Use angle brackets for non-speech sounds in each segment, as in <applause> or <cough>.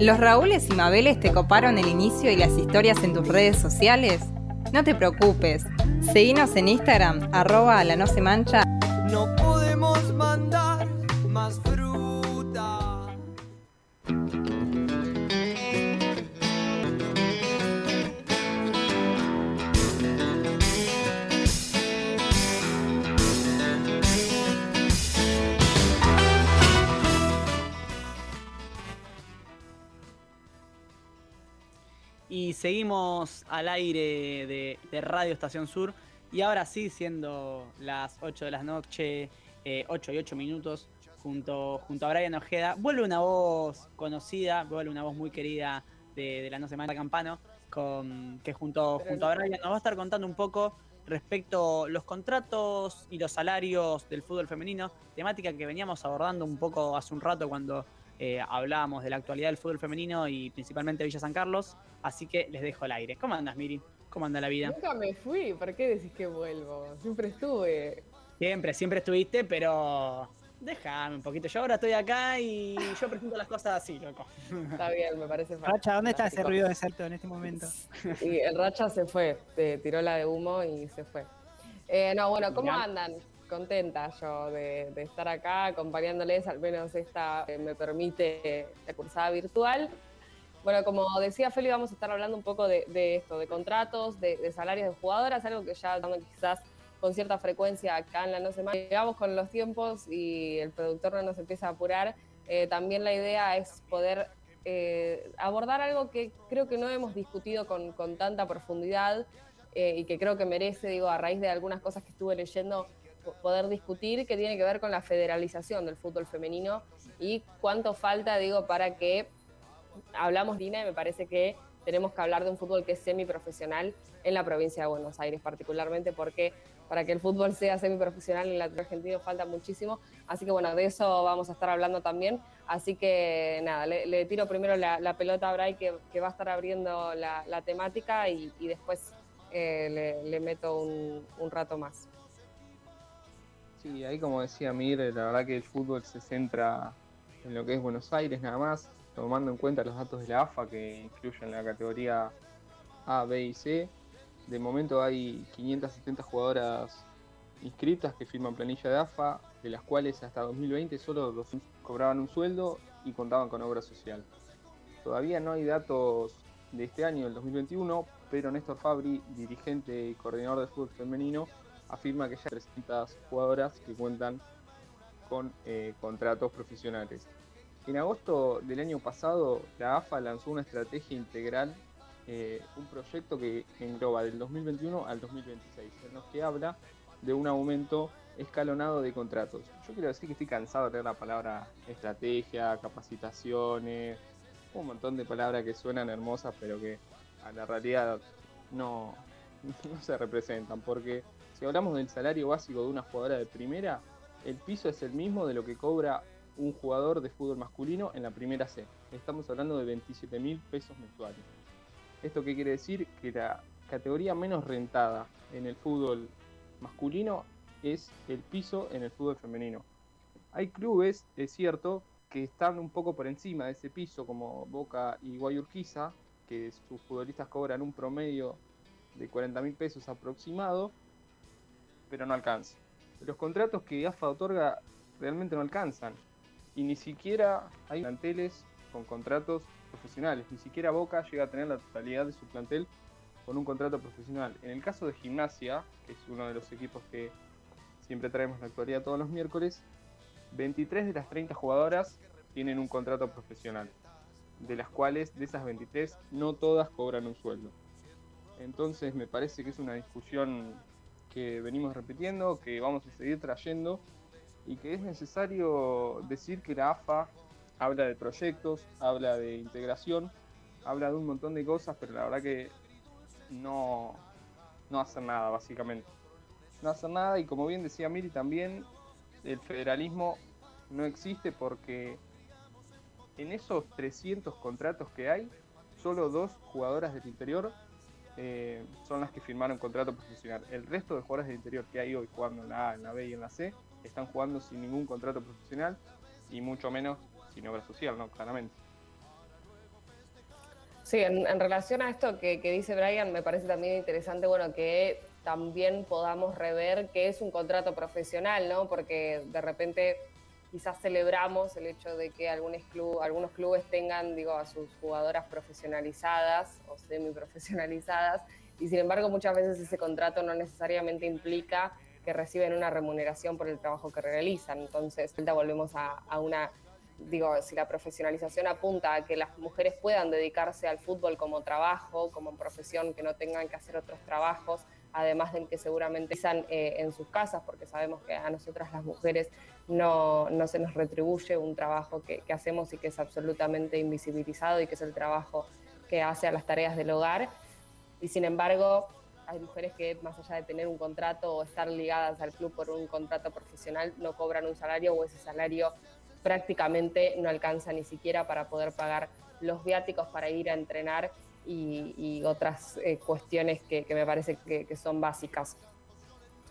¿Los Raúles y Mabeles te coparon el inicio y las historias en tus redes sociales? No te preocupes, seguinos en Instagram, arroba la no se mancha. Al aire de, Radio Estación Sur. Y ahora sí, siendo las 8 de la noche, eh, 8 y 8 minutos, junto, junto a Brian Ojeda, vuelve una voz conocida, vuelve una voz muy querida de, de la No Semana Campano, con, que junto, junto a Brian nos va a estar contando un poco respecto a los contratos y los salarios del fútbol femenino, temática que veníamos abordando un poco hace un rato cuando eh, hablábamos de la actualidad del fútbol femenino y principalmente Villa San Carlos, así que les dejo el aire. ¿Cómo andas, Miri? ¿Cómo anda la vida? Nunca me fui, ¿por qué decís que vuelvo? Siempre estuve. Siempre, siempre estuviste, pero déjame un poquito. Yo ahora estoy acá y yo presento las cosas así, loco. Está bien, me parece Racha, ¿dónde está ese ruido de salto en este momento? Y el Racha se fue, te tiró la de humo y se fue. Eh, no, bueno, ¿cómo Mirá. andan? Contenta yo de, de estar acá acompañándoles, al menos esta eh, me permite la cursada virtual. Bueno, como decía Feli, vamos a estar hablando un poco de, esto, de contratos, de, salarios de jugadoras, algo que ya quizás con cierta frecuencia acá en la No Semana. Llegamos con los tiempos y el productor no nos empieza a apurar. Eh, también la idea es poder eh, abordar algo que creo que no hemos discutido con, tanta profundidad eh, y que creo que merece, digo, a raíz de algunas cosas que estuve leyendo, po- poder discutir, que tiene que ver con la federalización del fútbol femenino y cuánto falta, digo, para que hablamos, Dina, y me parece que tenemos que hablar de un fútbol que es semiprofesional en la provincia de Buenos Aires, particularmente porque para que el fútbol sea semiprofesional en la Argentina falta muchísimo. Así que bueno, de eso vamos a estar hablando también. Así que nada, le, tiro primero la, pelota a Bray que, va a estar abriendo la, temática y, después eh, le, le meto un, un rato más. Sí, ahí como decía Mir, la verdad que el fútbol se centra en lo que es Buenos Aires nada más, tomando en cuenta los datos de la AFA que incluyen la categoría A, B y C. De momento hay 570 jugadoras inscritas que firman planilla de AFA, de las cuales hasta 2020 solo 200 cobraban un sueldo y contaban con obra social. Todavía no hay datos de este año, el 2021, pero Néstor Fabri, dirigente y coordinador de fútbol femenino, afirma que ya hay 300 jugadoras que cuentan con eh, contratos profesionales. En agosto del año pasado, la AFA lanzó una estrategia integral, eh, un proyecto que engloba del 2021 al 2026, en los que habla de un aumento escalonado de contratos. Yo quiero decir que estoy cansado de leer la palabra estrategia, capacitaciones, un montón de palabras que suenan hermosas, pero que a la realidad no, <laughs> no se representan, porque si hablamos del salario básico de una jugadora de primera, el piso es el mismo de lo que cobra un jugador de fútbol masculino en la primera C. Estamos hablando de 27 mil pesos mensuales. ¿Esto qué quiere decir? Que la categoría menos rentada en el fútbol masculino es el piso en el fútbol femenino. Hay clubes, es cierto, que están un poco por encima de ese piso, como Boca y Guayurquiza, que sus futbolistas cobran un promedio de 40 mil pesos aproximado, pero no alcanza. Los contratos que AFA otorga realmente no alcanzan. Y ni siquiera hay planteles con contratos profesionales. Ni siquiera Boca llega a tener la totalidad de su plantel con un contrato profesional. En el caso de Gimnasia, que es uno de los equipos que siempre traemos la actualidad todos los miércoles, 23 de las 30 jugadoras tienen un contrato profesional, de las cuales de esas 23 no todas cobran un sueldo. Entonces me parece que es una discusión que venimos repitiendo, que vamos a seguir trayendo y que es necesario decir que la AFA habla de proyectos, habla de integración, habla de un montón de cosas, pero la verdad que no, no hacen nada básicamente. No hacen nada y como bien decía Miri también, el federalismo no existe porque en esos 300 contratos que hay, solo dos jugadoras del interior eh, son las que firmaron contrato profesional. El resto de jugadores del interior que hay hoy jugando en la A, en la B y en la C están jugando sin ningún contrato profesional y mucho menos sin obra social, ¿no? Claramente. Sí, en, relación a esto que, que dice Brian, me parece también interesante, bueno, que también podamos rever qué es un contrato profesional, ¿no? Porque de repente quizás celebramos el hecho de que algunos, club, algunos clubes tengan, digo, a sus jugadoras profesionalizadas o semi-profesionalizadas, y sin embargo muchas veces ese contrato no necesariamente implica que reciben una remuneración por el trabajo que realizan. Entonces, volvemos a, a una digo, si la profesionalización apunta a que las mujeres puedan dedicarse al fútbol como trabajo, como profesión, que no tengan que hacer otros trabajos, además de que seguramente están eh, en sus casas, porque sabemos que a nosotras las mujeres no, no se nos retribuye un trabajo que, que, hacemos y que es absolutamente invisibilizado y que es el trabajo que hace a las tareas del hogar. Y sin embargo, hay mujeres que más allá de tener un contrato o estar ligadas al club por un contrato profesional, no cobran un salario o ese salario prácticamente no alcanza ni siquiera para poder pagar los viáticos para ir a entrenar y, otras eh, cuestiones que, me parece que, son básicas.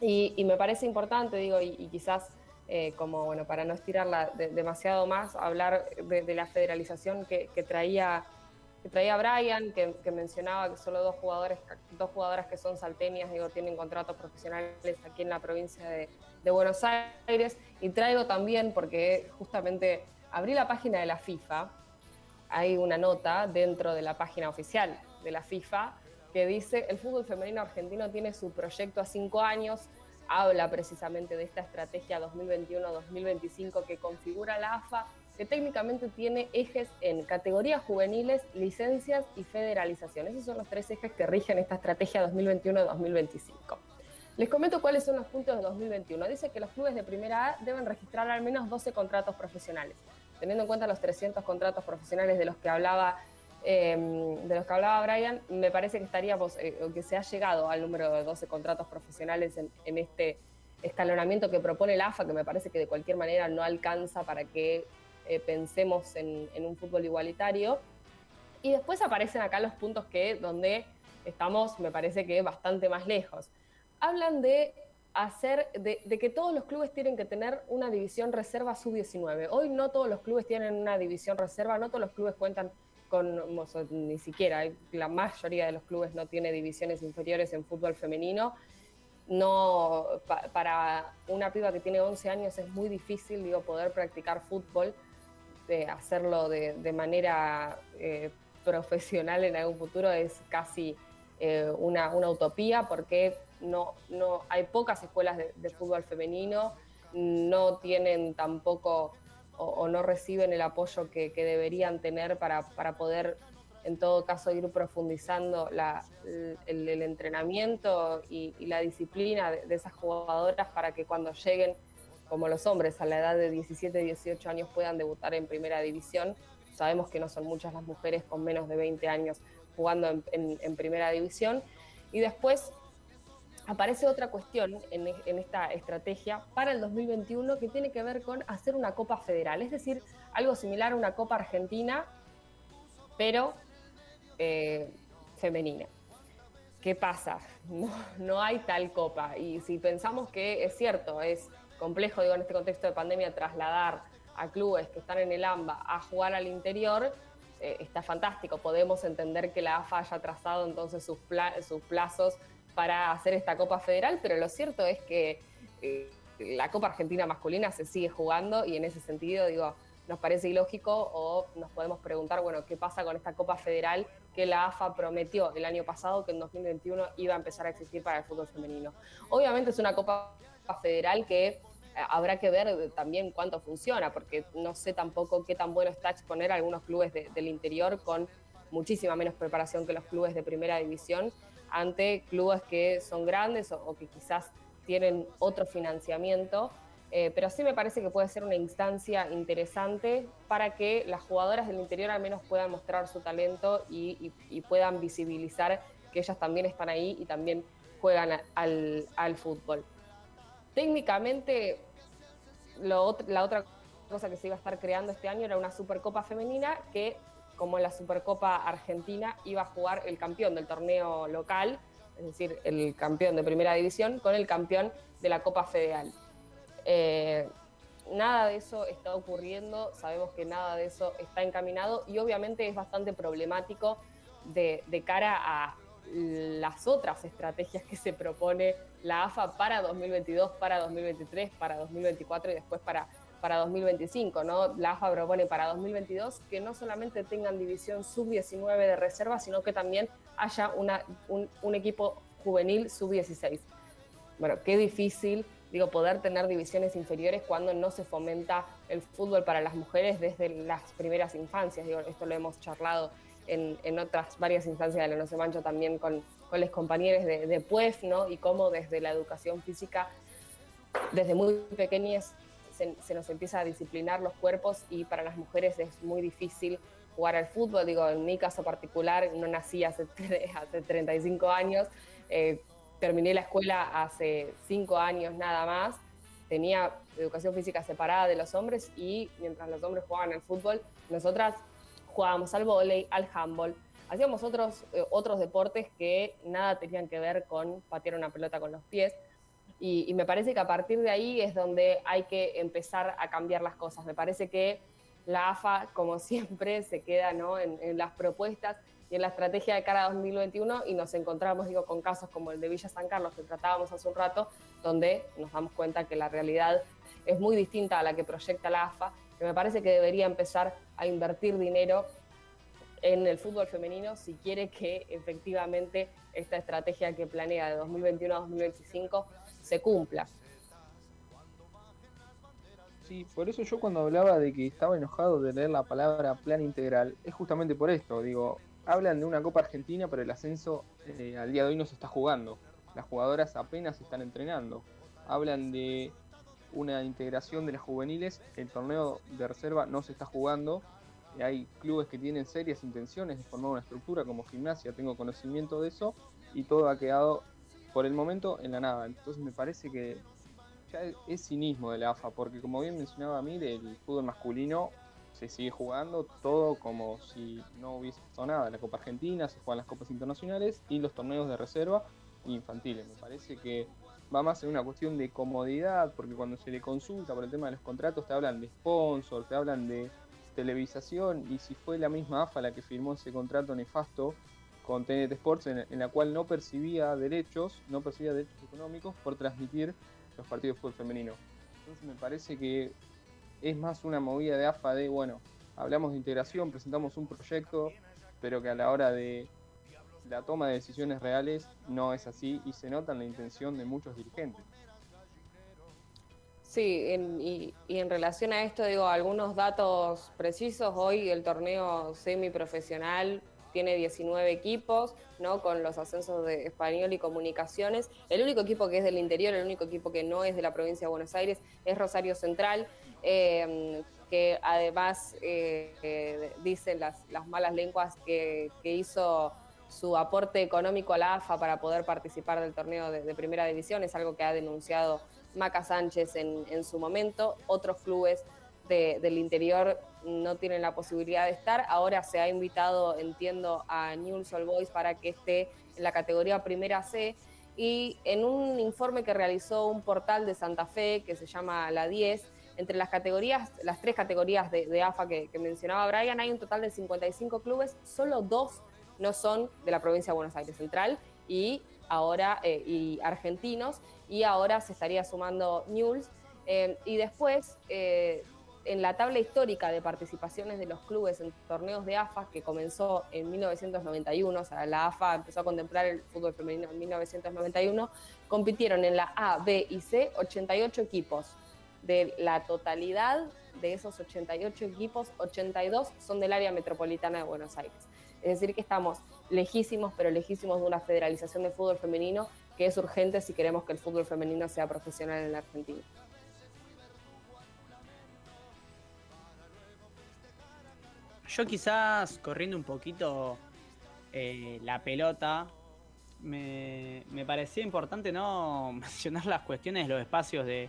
Y, me parece importante, digo, y, quizás eh, como, bueno, para no estirarla de, demasiado más, hablar de la federalización que, traía, que traía Brian, que, mencionaba que solo dos, jugadores, dos jugadoras que son salteñas, digo, tienen contratos profesionales aquí en la provincia de, de Buenos Aires. Y traigo también, porque justamente abrí la página de la FIFA, hay una nota dentro de la página oficial de la FIFA que dice el fútbol femenino argentino tiene su proyecto a cinco años, habla precisamente de esta estrategia 2021-2025 que configura la AFA, que técnicamente tiene ejes en categorías juveniles, licencias y federalización. Esos son los tres ejes que rigen esta estrategia 2021-2025. Les comento cuáles son los puntos de 2021. Dice que los clubes de primera A deben registrar al menos 12 contratos profesionales. Teniendo en cuenta los 300 contratos profesionales de los que hablaba, eh, de los que hablaba Brian, me parece que estaríamos, eh, que se ha llegado al número de 12 contratos profesionales en, en, este escalonamiento que propone la AFA, que me parece que de cualquier manera no alcanza para que eh, pensemos en, en un fútbol igualitario. Y después aparecen acá los puntos que donde estamos, me parece que bastante más lejos hablan de hacer, de, de, que todos los clubes tienen que tener una división reserva sub-19. Hoy no todos los clubes tienen una división reserva, no todos los clubes cuentan con, ni siquiera, la mayoría de los clubes no tiene divisiones inferiores en fútbol femenino. No, pa, para una piba que tiene 11 años es muy difícil, digo, poder practicar fútbol, de hacerlo de, manera eh, profesional en algún futuro es casi eh, una, utopía porque no, no, hay pocas escuelas de, fútbol femenino, no tienen tampoco o, o no reciben el apoyo que, deberían tener para, para, poder, en todo caso, ir profundizando la, el, entrenamiento y, la disciplina de, esas jugadoras para que cuando lleguen, como los hombres, a la edad de 17, 18 años puedan debutar en primera división. Sabemos que no son muchas las mujeres con menos de 20 años jugando en, primera división. Y después aparece otra cuestión en, esta estrategia para el 2021 que tiene que ver con hacer una Copa Federal, es decir, algo similar a una Copa Argentina, pero eh, femenina. ¿Qué pasa? <laughs> No, hay tal copa. Y si pensamos que es cierto, es complejo, digo, en este contexto de pandemia, trasladar a clubes que están en el AMBA a jugar al interior, eh, está fantástico. Podemos entender que la AFA haya trazado entonces sus, pla sus plazos para hacer esta Copa Federal, pero lo cierto es que eh, la Copa Argentina masculina se sigue jugando y en ese sentido, digo, nos parece ilógico o nos podemos preguntar, bueno, ¿qué pasa con esta Copa Federal que la AFA prometió el año pasado que en 2021 iba a empezar a existir para el fútbol femenino? Obviamente es una Copa Federal que habrá que ver también cuánto funciona, porque no sé tampoco qué tan bueno está exponer algunos clubes de, del interior con muchísima menos preparación que los clubes de primera división ante clubes que son grandes o, que quizás tienen otro financiamiento. Eh, pero sí me parece que puede ser una instancia interesante para que las jugadoras del interior al menos puedan mostrar su talento y, puedan visibilizar que ellas también están ahí y también juegan al fútbol. Técnicamente, la otra cosa que se iba a estar creando este año era una Supercopa femenina que como en la Supercopa Argentina iba a jugar el campeón del torneo local, es decir, el campeón de primera división, con el campeón de la Copa Federal. Eh, nada de eso está ocurriendo, sabemos que nada de eso está encaminado y obviamente es bastante problemático de cara a las otras estrategias que se propone la AFA para 2022, para 2023, para 2024 y después para, para 2025. ¿no? La AFA propone para 2022 que no solamente tengan división sub-19 de reserva, sino que también haya una, un, un equipo juvenil sub-16. Bueno, qué difícil digo, poder tener divisiones inferiores cuando no se fomenta el fútbol para las mujeres desde las primeras infancias. Digo, esto lo hemos charlado en, en otras varias instancias de la No se mancha también con, con los compañeros de, de PUEF, ¿no? Y cómo desde la educación física, desde muy pequeñas, se, se, nos empieza a disciplinar los cuerpos y para las mujeres es muy difícil jugar al fútbol. Digo, en mi caso particular, no nací hace, <laughs> hace 35 años, eh, terminé la escuela hace 5 años nada más, tenía educación física separada de los hombres y mientras los hombres jugaban al fútbol, nosotras jugábamos al vóley, al handball, hacíamos otros, eh, otros deportes que nada tenían que ver con patear una pelota con los pies. Y, y, me parece que a partir de ahí es donde hay que empezar a cambiar las cosas. Me parece que la AFA, como <laughs> siempre, se queda ¿no? en, en, las propuestas y en la estrategia de cara a 2021 y nos encontramos digo, con casos como el de Villa San Carlos que tratábamos hace un rato, donde nos damos cuenta que la realidad es muy distinta a la que proyecta la AFA, que me parece que debería empezar a invertir dinero en el fútbol femenino si quiere que efectivamente esta estrategia que planea de 2021 a 2025 se cumpla. Sí, por eso yo cuando hablaba de que estaba enojado de leer la palabra plan integral, es justamente por esto, digo, hablan de una Copa Argentina, pero el ascenso eh, al día de hoy no se está jugando. Las jugadoras apenas están entrenando. Hablan de una integración de las juveniles, el torneo de reserva no se está jugando. Hay clubes que tienen serias intenciones de formar una estructura como gimnasia, tengo conocimiento de eso, y todo ha quedado por el momento en la nada. Entonces me parece que ya es cinismo de la AFA, porque como bien mencionaba Mir, el fútbol masculino se sigue jugando todo como si no hubiese pasado nada. La Copa Argentina, se juegan las copas internacionales y los torneos de reserva infantiles. Me parece que va más en una cuestión de comodidad, porque cuando se le consulta por el tema de los contratos, te hablan de sponsor, te hablan de televisación, y si fue la misma AFA la que firmó ese contrato nefasto con TNT Sports, en, en la cual no percibía derechos, no percibía derechos económicos por transmitir los partidos de fútbol femenino. Entonces me parece que es más una movida de AFA de, bueno, hablamos de integración, presentamos un proyecto, pero que a la hora de la toma de decisiones reales no es así y se nota en la intención de muchos dirigentes. Sí, y, en relación a esto, digo, algunos datos precisos. Hoy el torneo semiprofesional tiene 19 equipos, ¿no? Con los ascensos de Español y Comunicaciones. El único equipo que es del interior, el único equipo que no es de la provincia de Buenos Aires, es Rosario Central. Eh, que además eh, eh, dicen las, las, malas lenguas que, hizo su aporte económico a la AFA para poder participar del torneo de, primera división, es algo que ha denunciado Maca Sánchez en, su momento. Otros clubes de, del interior no tienen la posibilidad de estar. Ahora se ha invitado, entiendo, a Newell's Old Boys para que esté en la categoría primera C. Y en un informe que realizó un portal de Santa Fe que se llama La 10, entre las categorías, las tres categorías de, de AFA que, que, mencionaba Brian, hay un total de 55 clubes, solo dos no son de la provincia de Buenos Aires Central y ahora eh, y argentinos, y ahora se estaría sumando Newell's. Eh, y después, eh, en la tabla histórica de participaciones de los clubes en torneos de AFA, que comenzó en 1991, o sea, la AFA empezó a contemplar el fútbol femenino en 1991, compitieron en la A, B y C 88 equipos de la totalidad de esos 88 equipos, 82 son del área metropolitana de Buenos Aires. Es decir, que estamos lejísimos, pero lejísimos de una federalización de fútbol femenino que es urgente si queremos que el fútbol femenino sea profesional en la Argentina. Yo quizás corriendo un poquito eh, la pelota, me, me, parecía importante no <laughs> mencionar las cuestiones de los espacios de,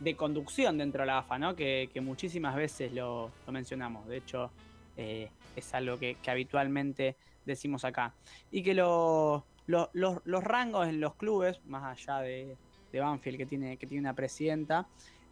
de conducción dentro de la AFA, ¿no? que, que muchísimas veces lo, lo, mencionamos. De hecho, eh, es algo que, habitualmente decimos acá. Y que lo, lo, los, los, rangos en los clubes, más allá de, de Banfield, que tiene, que tiene una presidenta,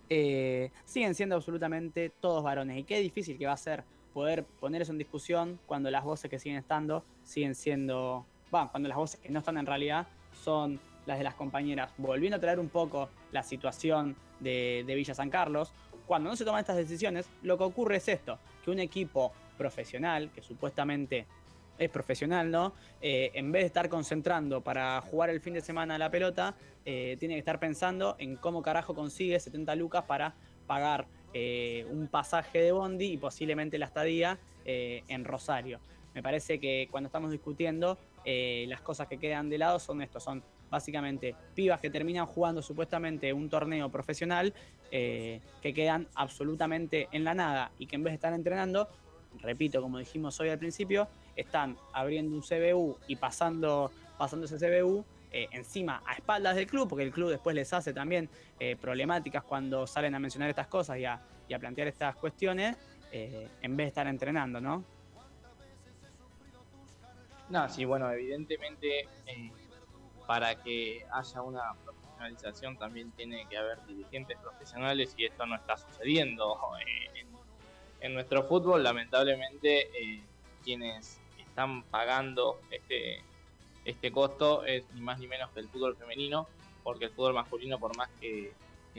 eh, siguen siendo absolutamente todos varones. Y qué difícil que va a ser poder poner eso en discusión cuando las voces que siguen estando siguen siendo, bueno, cuando las voces que no están en realidad son las de las compañeras. Volviendo a traer un poco la situación de, de Villa San Carlos, cuando no se toman estas decisiones, lo que ocurre es esto, que un equipo profesional, que supuestamente es profesional, ¿no? Eh, en vez de estar concentrando para jugar el fin de semana la pelota, eh, tiene que estar pensando en cómo carajo consigue 70 lucas para pagar eh, un pasaje de Bondi y posiblemente la estadía en Rosario. Me parece que cuando estamos discutiendo, las cosas que quedan de lado son estos, son básicamente pibas que terminan jugando supuestamente un torneo profesional que quedan absolutamente en la nada y que en vez de estar entrenando, repito, como dijimos hoy al principio, están abriendo un CBU y pasando, pasando ese CBU eh, encima a espaldas del club, porque el club después les hace también eh, problemáticas cuando salen a mencionar estas cosas y a, plantear estas cuestiones, eh, en vez de estar entrenando, ¿no? No, sí, bueno, evidentemente para que haya una profesionalización también tiene que haber dirigentes profesionales y esto no está sucediendo en, en nuestro fútbol. Lamentablemente, quienes están pagando este, este costo es ni más ni menos que el fútbol femenino, porque el fútbol masculino, por más que,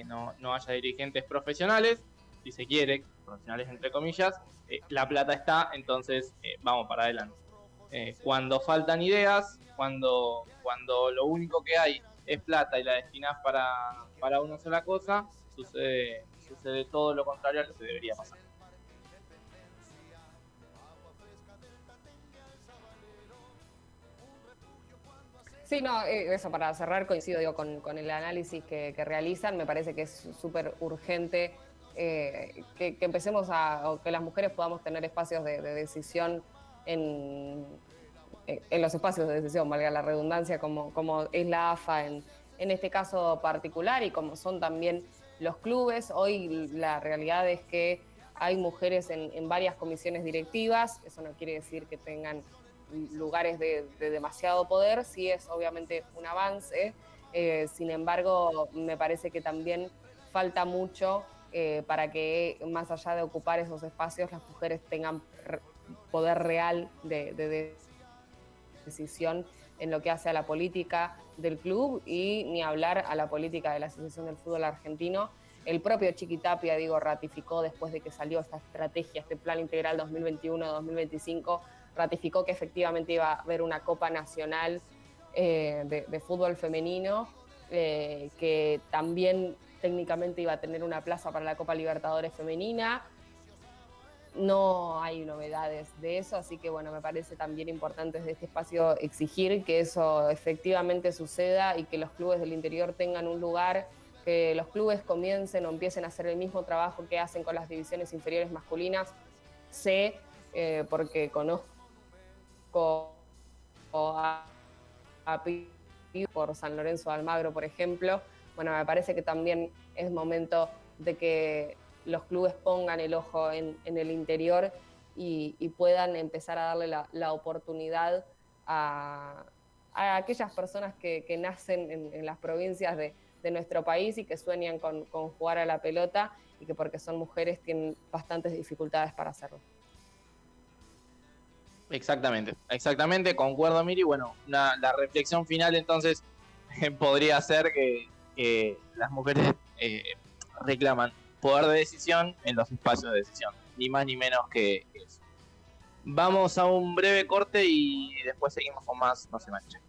no, haya dirigentes profesionales, si se quiere, profesionales entre comillas, eh, la plata está, entonces eh, vamos para adelante. Eh, cuando faltan ideas, cuando, cuando lo único que hay es plata y la destinás para, para una sola cosa, sucede, sucede todo lo contrario a lo que debería pasar. Sí, no, eh, eso para cerrar coincido digo, con, el análisis que, realizan, me parece que es súper urgente eh, que, empecemos a, o que las mujeres podamos tener espacios de, decisión en, en, los espacios de decisión, valga la redundancia, como, como es la AFA en, en este caso particular y como son también los clubes. Hoy la realidad es que hay mujeres en varias comisiones directivas, eso no quiere decir que tengan lugares de, demasiado poder, sí es obviamente un avance, eh, sin embargo me parece que también falta mucho eh, para que más allá de ocupar esos espacios las mujeres tengan poder real de, decisión en lo que hace a la política del club y ni hablar a la política de la Asociación del Fútbol Argentino. El propio Chiquitapia, digo, ratificó después de que salió esta estrategia, este plan integral 2021-2025, ratificó que efectivamente iba a haber una Copa Nacional eh, de, fútbol femenino, eh, que también técnicamente iba a tener una plaza para la Copa Libertadores femenina. No hay novedades de eso, así que bueno, me parece también importante desde este espacio exigir que eso efectivamente suceda y que los clubes del interior tengan un lugar, que los clubes comiencen o empiecen a hacer el mismo trabajo que hacen con las divisiones inferiores masculinas. Sé, eh, porque conozco a, por San Lorenzo de Almagro, por ejemplo, bueno, me parece que también es momento de que los clubes pongan el ojo en, el interior y, puedan empezar a darle la, oportunidad a, aquellas personas que, nacen en, las provincias de, nuestro país y que sueñan con jugar a la pelota y que porque son mujeres tienen bastantes dificultades para hacerlo. Exactamente, exactamente, concuerdo Miri. Bueno, la reflexión final entonces <laughs> podría ser que, las mujeres eh, reclaman poder de decisión en los espacios de decisión, ni más ni menos que eso. Vamos a un breve corte y después seguimos con más No se mancha.